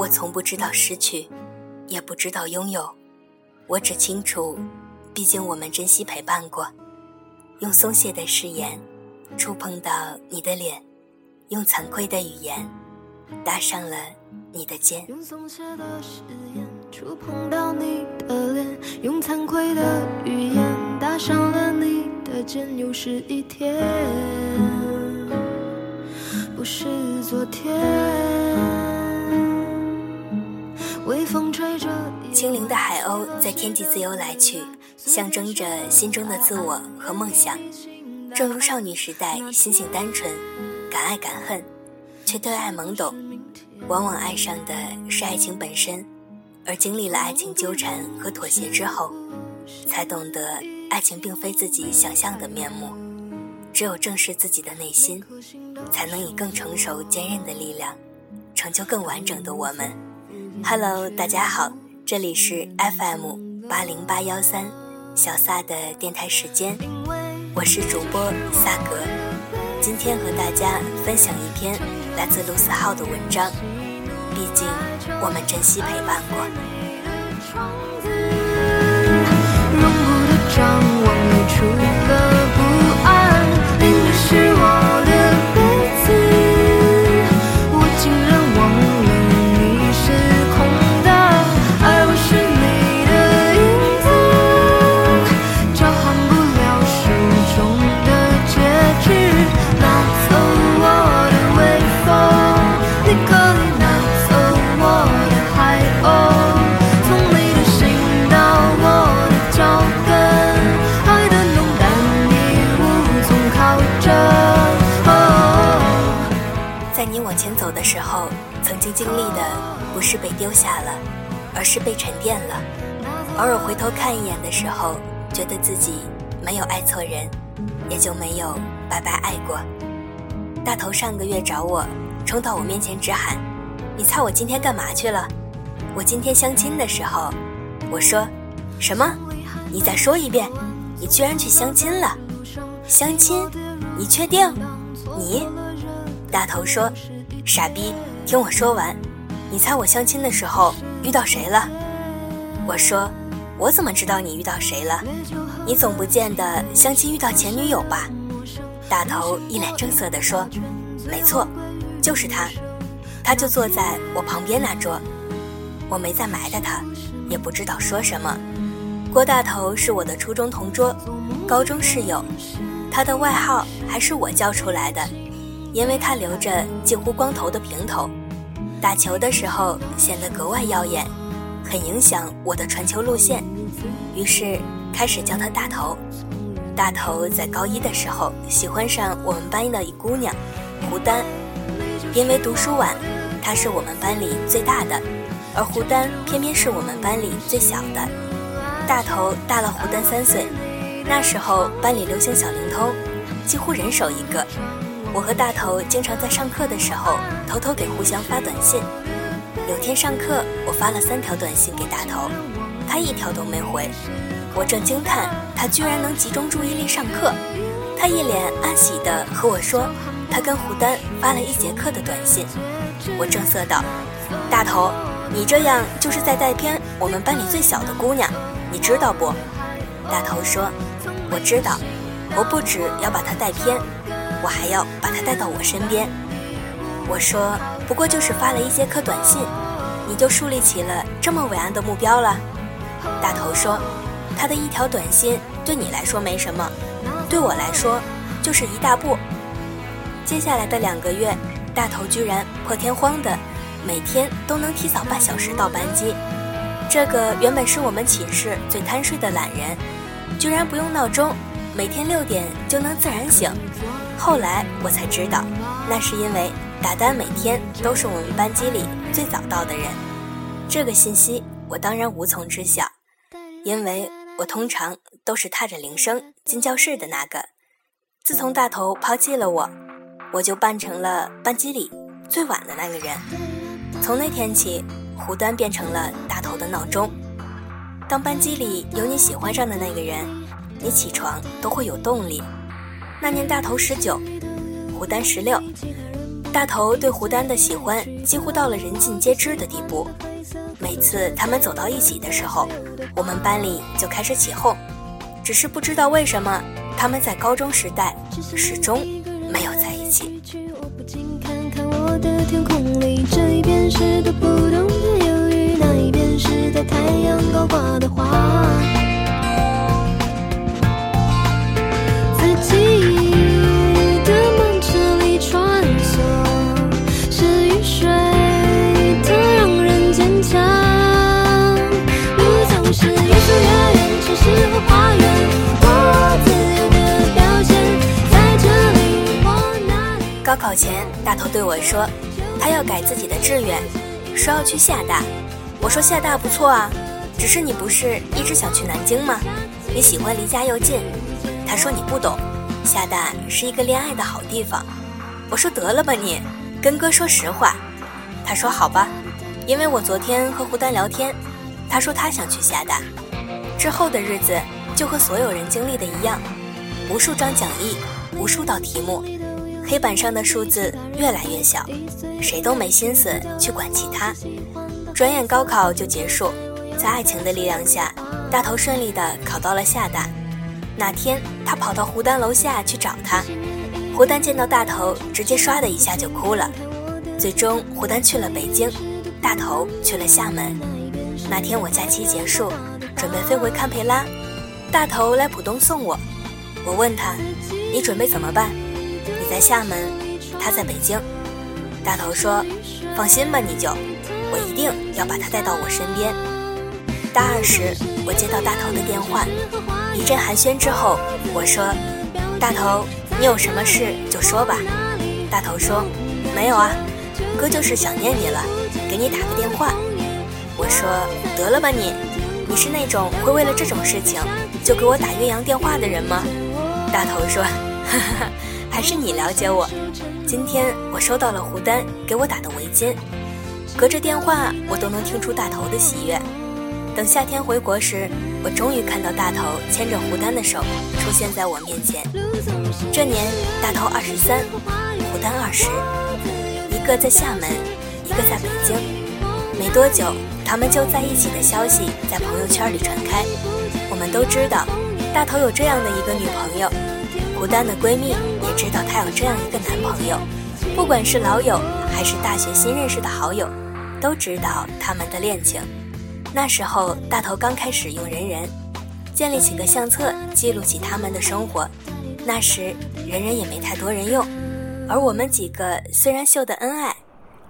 我从不知道失去，也不知道拥有，我只清楚，毕竟我们珍惜陪伴过。用松懈的誓言，触碰到你的脸；用惭愧的语言，搭上了你的肩。用松懈的誓言，触碰到你的脸；用惭愧的语言，搭上了你的肩。又是一天，不是昨天。微风吹着轻灵的海鸥在天际自由来去，象征着心中的自我和梦想。正如少女时代，心性单纯，敢爱敢恨，却对爱懵懂，往往爱上的是爱情本身，而经历了爱情纠缠和妥协之后，才懂得爱情并非自己想象的面目。只有正视自己的内心，才能以更成熟坚韧的力量，成就更完整的我们。Hello，大家好，这里是 FM 八零八幺三小撒的电台时间，我是主播萨格，今天和大家分享一篇来自卢思浩的文章。毕竟我们珍惜陪伴过。往前走的时候，曾经经历的不是被丢下了，而是被沉淀了。偶尔回头看一眼的时候，觉得自己没有爱错人，也就没有白白爱过。大头上个月找我，冲到我面前直喊：“你猜我今天干嘛去了？”我今天相亲的时候，我说：“什么？你再说一遍！你居然去相亲了？相亲？你确定？你？”大头说：“傻逼。”听我说完，你猜我相亲的时候遇到谁了？我说，我怎么知道你遇到谁了？你总不见得相亲遇到前女友吧？大头一脸正色地说：“没错，就是他，他就坐在我旁边那桌。”我没再埋汰他，也不知道说什么。郭大头是我的初中同桌，高中室友，他的外号还是我叫出来的。因为他留着近乎光头的平头，打球的时候显得格外耀眼，很影响我的传球路线，于是开始叫他大头。大头在高一的时候喜欢上我们班的一姑娘胡丹，因为读书晚，她是我们班里最大的，而胡丹偏偏是我们班里最小的。大头大了胡丹三岁，那时候班里流行小灵通，几乎人手一个。我和大头经常在上课的时候偷偷给互相发短信。有天上课，我发了三条短信给大头，他一条都没回。我正惊叹他居然能集中注意力上课，他一脸暗喜地和我说，他跟胡丹发了一节课的短信。我正色道：“大头，你这样就是在带偏我们班里最小的姑娘，你知道不？”大头说：“我知道，我不止要把她带偏。”我还要把他带到我身边。我说，不过就是发了一节课短信，你就树立起了这么伟岸的目标了。大头说，他的一条短信对你来说没什么，对我来说就是一大步。接下来的两个月，大头居然破天荒的每天都能提早半小时到班级。这个原本是我们寝室最贪睡的懒人，居然不用闹钟，每天六点就能自然醒。后来我才知道，那是因为达丹每天都是我们班级里最早到的人。这个信息我当然无从知晓，因为我通常都是踏着铃声进教室的那个。自从大头抛弃了我，我就扮成了班级里最晚的那个人。从那天起，胡丹变成了大头的闹钟。当班级里有你喜欢上的那个人，你起床都会有动力。那年大头十九，胡丹十六，大头对胡丹的喜欢几乎到了人尽皆知的地步。每次他们走到一起的时候，我们班里就开始起哄。只是不知道为什么，他们在高中时代始终没有在一起。高考前，大头对我说，他要改自己的志愿，说要去厦大。我说厦大不错啊，只是你不是一直想去南京吗？你喜欢离家又近。他说你不懂，厦大是一个恋爱的好地方。我说得了吧你，跟哥说实话。他说好吧，因为我昨天和胡丹聊天，他说他想去厦大。之后的日子就和所有人经历的一样，无数张讲义，无数道题目。黑板上的数字越来越小，谁都没心思去管其他。转眼高考就结束，在爱情的力量下，大头顺利的考到了厦大。那天，他跑到胡丹楼下去找他，胡丹见到大头，直接唰的一下就哭了。最终，胡丹去了北京，大头去了厦门。那天我假期结束，准备飞回堪培拉，大头来浦东送我。我问他：“你准备怎么办？”你在厦门，他在北京。大头说：“放心吧，你就，我一定要把他带到我身边。”大二时，我接到大头的电话，一阵寒暄之后，我说：“大头，你有什么事就说吧。”大头说：“没有啊，哥就是想念你了，给你打个电话。”我说：“得了吧你，你是那种会为了这种事情就给我打岳阳电话的人吗？”大头说：“哈哈。”还是你了解我。今天我收到了胡丹给我打的围巾，隔着电话我都能听出大头的喜悦。等夏天回国时，我终于看到大头牵着胡丹的手出现在我面前。这年大头二十三，胡丹二十，一个在厦门，一个在北京。没多久，他们就在一起的消息在朋友圈里传开。我们都知道，大头有这样的一个女朋友。胡丹的闺蜜也知道她有这样一个男朋友，不管是老友还是大学新认识的好友，都知道他们的恋情。那时候大头刚开始用人人，建立起个相册记录起他们的生活。那时人人也没太多人用，而我们几个虽然秀的恩爱，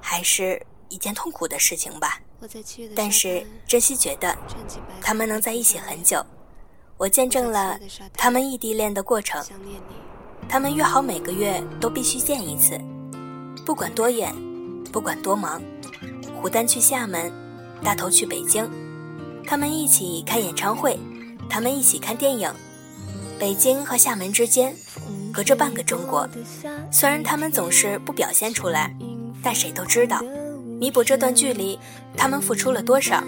还是一件痛苦的事情吧。但是珍惜觉得他们能在一起很久。我见证了他们异地恋的过程，他们约好每个月都必须见一次，不管多远，不管多忙。胡丹去厦门，大头去北京，他们一起看演唱会，他们一起看电影。北京和厦门之间隔着半个中国，虽然他们总是不表现出来，但谁都知道，弥补这段距离，他们付出了多少。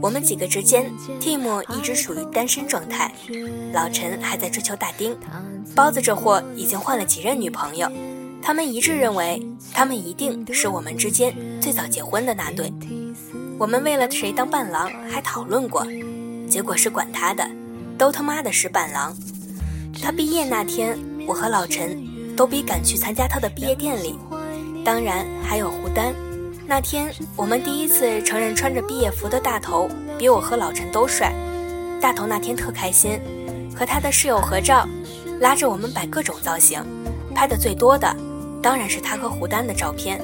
我们几个之间，Tim 一直处于单身状态，老陈还在追求大丁，包子这货已经换了几任女朋友。他们一致认为，他们一定是我们之间最早结婚的那对。我们为了谁当伴郎还讨论过，结果是管他的，都他妈的是伴郎。他毕业那天，我和老陈都比赶去参加他的毕业典礼，当然还有胡丹。那天我们第一次承认穿着毕业服的大头比我和老陈都帅。大头那天特开心，和他的室友合照，拉着我们摆各种造型。拍的最多的当然是他和胡丹的照片。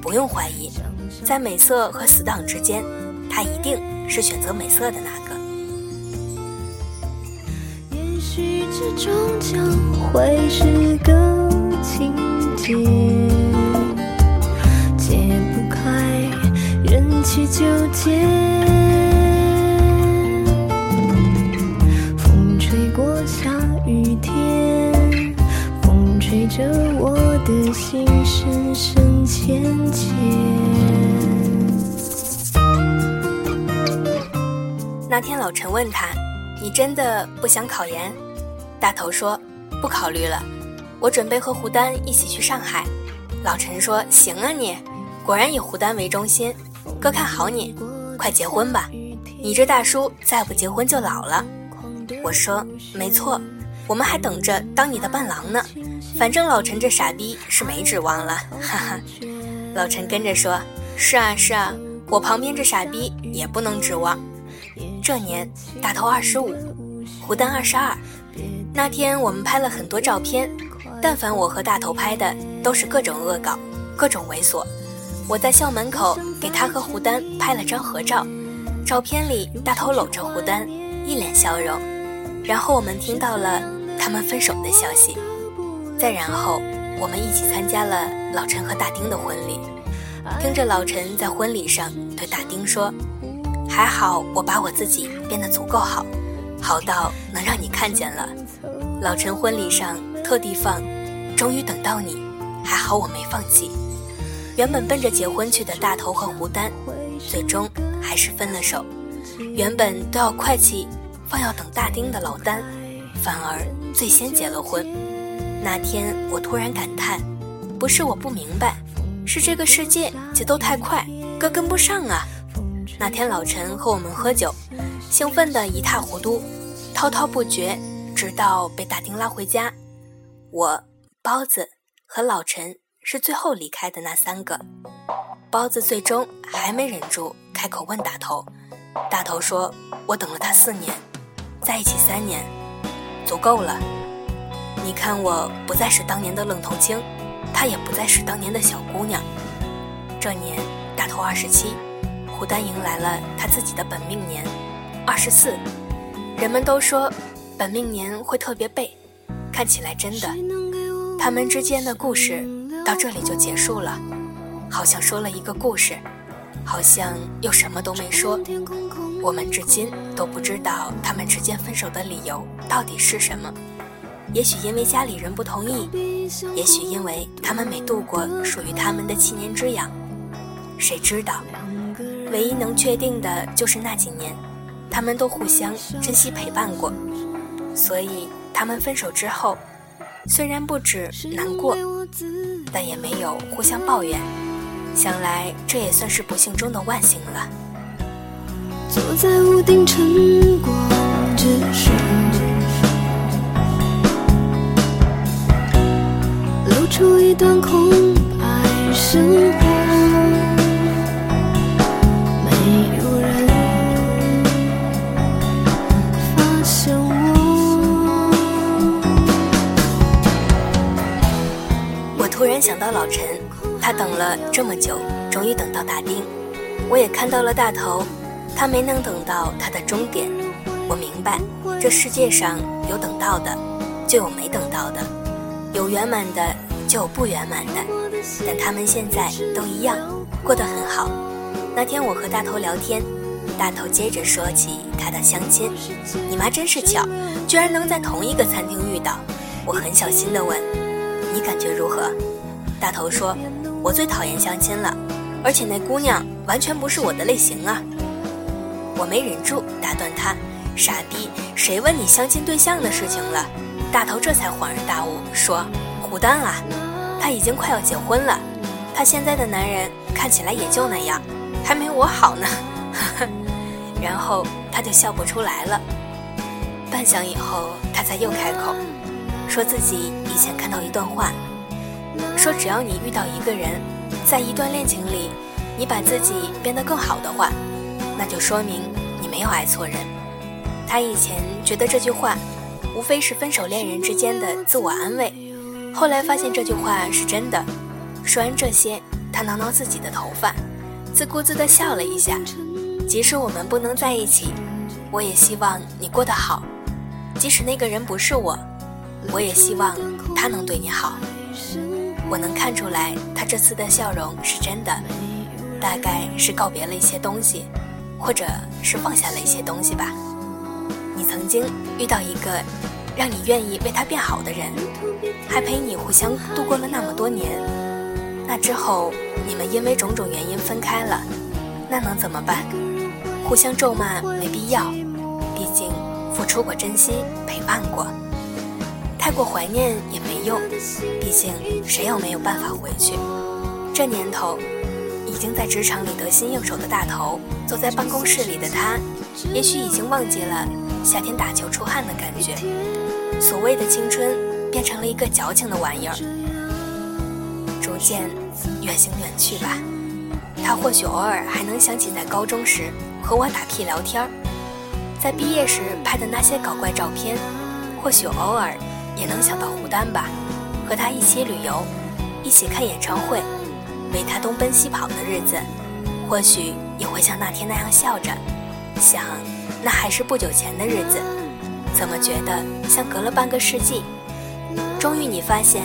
不用怀疑，在美色和死党之间，他一定是选择美色的那个。也许这终将会是个情节。去纠结。风吹过下雨天，风吹着我的心深深浅浅。那天老陈问他：“你真的不想考研？”大头说：“不考虑了，我准备和胡丹一起去上海。老陈说：“行啊，你果然以胡丹为中心，哥看好你，快结婚吧！你这大叔再不结婚就老了。”我说：“没错，我们还等着当你的伴郎呢。反正老陈这傻逼是没指望了。”哈哈。老陈跟着说：“是啊，是啊，我旁边这傻逼也不能指望。”这年大头二十五，胡丹二十二。那天我们拍了很多照片。但凡我和大头拍的，都是各种恶搞，各种猥琐。我在校门口给他和胡丹拍了张合照，照片里大头搂着胡丹，一脸笑容。然后我们听到了他们分手的消息，再然后我们一起参加了老陈和大丁的婚礼，听着老陈在婚礼上对大丁说：“还好我把我自己变得足够好，好到能让你看见了。”老陈婚礼上。特地放，终于等到你，还好我没放弃。原本奔着结婚去的大头和胡丹，最终还是分了手。原本都要快起放要等大丁的老丹，反而最先结了婚。那天我突然感叹，不是我不明白，是这个世界节奏太快，哥跟不上啊。那天老陈和我们喝酒，兴奋得一塌糊涂，滔滔不绝，直到被大丁拉回家。我包子和老陈是最后离开的那三个，包子最终还没忍住开口问大头，大头说：“我等了他四年，在一起三年，足够了。你看我不再是当年的愣头青，她也不再是当年的小姑娘。这年大头二十七，胡丹迎来了他自己的本命年，二十四。人们都说本命年会特别背。”看起来真的，他们之间的故事到这里就结束了，好像说了一个故事，好像又什么都没说。我们至今都不知道他们之间分手的理由到底是什么。也许因为家里人不同意，也许因为他们没度过属于他们的七年之痒，谁知道？唯一能确定的就是那几年，他们都互相珍惜陪伴过，所以。他们分手之后，虽然不止难过，但也没有互相抱怨。想来这也算是不幸中的万幸了。坐在屋顶晨光之上，露出一段空白生活。到老陈，他等了这么久，终于等到大丁。我也看到了大头，他没能等到他的终点。我明白，这世界上有等到的，就有没等到的，有圆满的，就有不圆满的。但他们现在都一样，过得很好。那天我和大头聊天，大头接着说起他的相亲。你妈真是巧，居然能在同一个餐厅遇到。我很小心地问：“你感觉如何？”大头说：“我最讨厌相亲了，而且那姑娘完全不是我的类型啊！”我没忍住打断他：“傻逼，谁问你相亲对象的事情了？”大头这才恍然大悟，说：“胡丹啊，他已经快要结婚了，他现在的男人看起来也就那样，还没我好呢。”然后他就笑不出来了。半晌以后，他才又开口，说自己以前看到一段话。说只要你遇到一个人，在一段恋情里，你把自己变得更好的话，那就说明你没有爱错人。他以前觉得这句话，无非是分手恋人之间的自我安慰，后来发现这句话是真的。说完这些，他挠挠自己的头发，自顾自地笑了一下。即使我们不能在一起，我也希望你过得好。即使那个人不是我，我也希望他能对你好。我能看出来，他这次的笑容是真的，大概是告别了一些东西，或者是放下了一些东西吧。你曾经遇到一个让你愿意为他变好的人，还陪你互相度过了那么多年。那之后，你们因为种种原因分开了，那能怎么办？互相咒骂没必要，毕竟付出过真心，陪伴过。太过怀念也没用，毕竟谁又没有办法回去？这年头，已经在职场里得心应手的大头，坐在办公室里的他，也许已经忘记了夏天打球出汗的感觉。所谓的青春，变成了一个矫情的玩意儿，逐渐远行远去吧。他或许偶尔还能想起在高中时和我打屁聊天，在毕业时拍的那些搞怪照片，或许偶尔也能想到胡丹吧，和他一起旅游，一起看演唱会，为他东奔西跑的日子，或许也会像那天那样笑着，想那还是不久前的日子，怎么觉得像隔了半个世纪？终于你发现，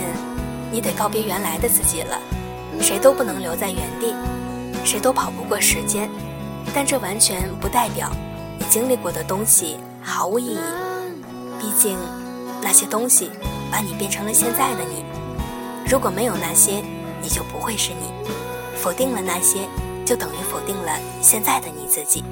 你得告别原来的自己了，谁都不能留在原地。谁都跑不过时间，但这完全不代表你经历过的东西毫无意义。毕竟，那些东西把你变成了现在的你。如果没有那些，你就不会是你。否定了那些，就等于否定了现在的你自己。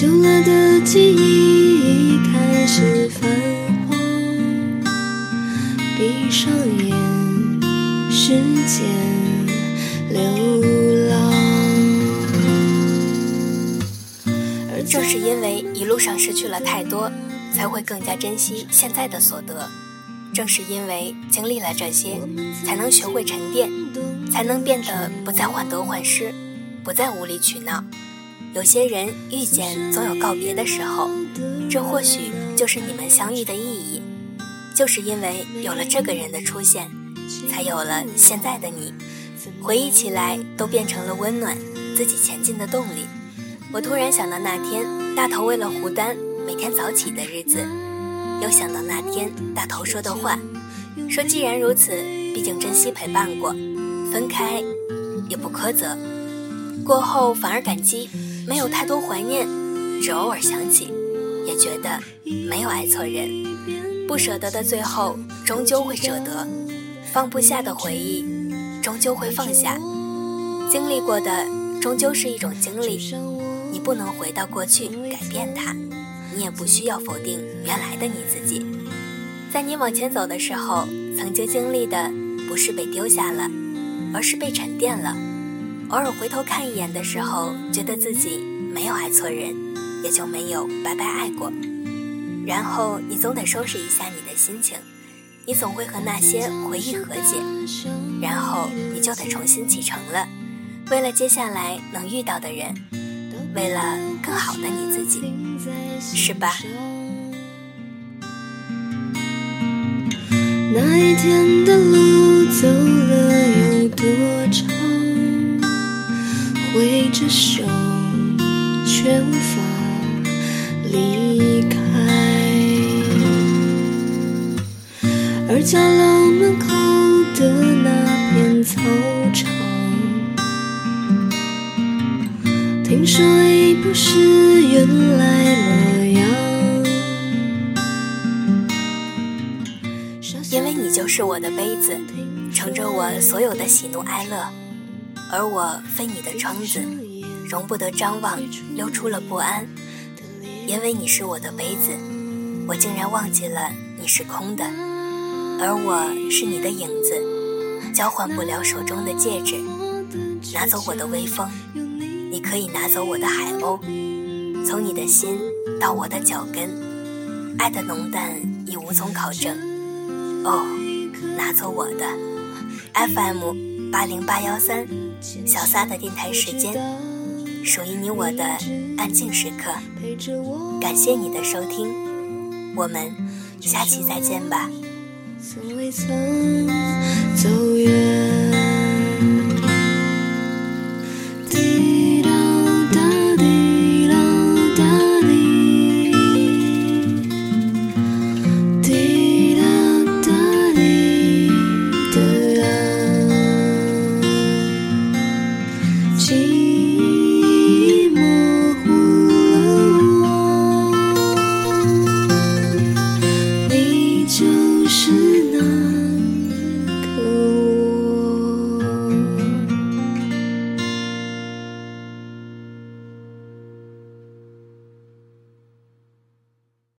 旧了的记忆已开始泛黄，闭上眼，时间流浪。正是因为一路上失去了太多，才会更加珍惜现在的所得。正是因为经历了这些，才能学会沉淀，才能变得不再患得患失，不再无理取闹。有些人遇见总有告别的时候，这或许就是你们相遇的意义。就是因为有了这个人的出现，才有了现在的你。回忆起来，都变成了温暖自己前进的动力。我突然想到那天大头为了胡丹每天早起的日子，又想到那天大头说的话，说既然如此，毕竟珍惜陪伴过，分开也不苛责，过后反而感激，没有太多怀念，只偶尔想起，也觉得没有爱错人，不舍得的最后终究会舍得，放不下的回忆终究会放下，经历过的终究是一种经历。你不能回到过去改变它，你也不需要否定原来的你自己。在你往前走的时候，曾经经历的不是被丢下了，而是被沉淀了。偶尔回头看一眼的时候，觉得自己没有爱错人，也就没有白白爱过。然后你总得收拾一下你的心情，你总会和那些回忆和解，然后你就得重新启程了。为了接下来能遇到的人。为了更好的你自己，是吧？那一天的路走了杯子，盛着我所有的喜怒哀乐，而我非你的窗子，容不得张望，溜出了不安。因为你是我的杯子，我竟然忘记了你是空的，而我是你的影子，交换不了手中的戒指，拿走我的微风。你可以拿走我的海鸥，从你的心到我的脚跟，爱的浓淡已无从考证。哦，拿走我的 FM 八零八幺三小撒的电台时间，属于你我的安静时刻。感谢你的收听，我们下期再见吧。从未曾走远。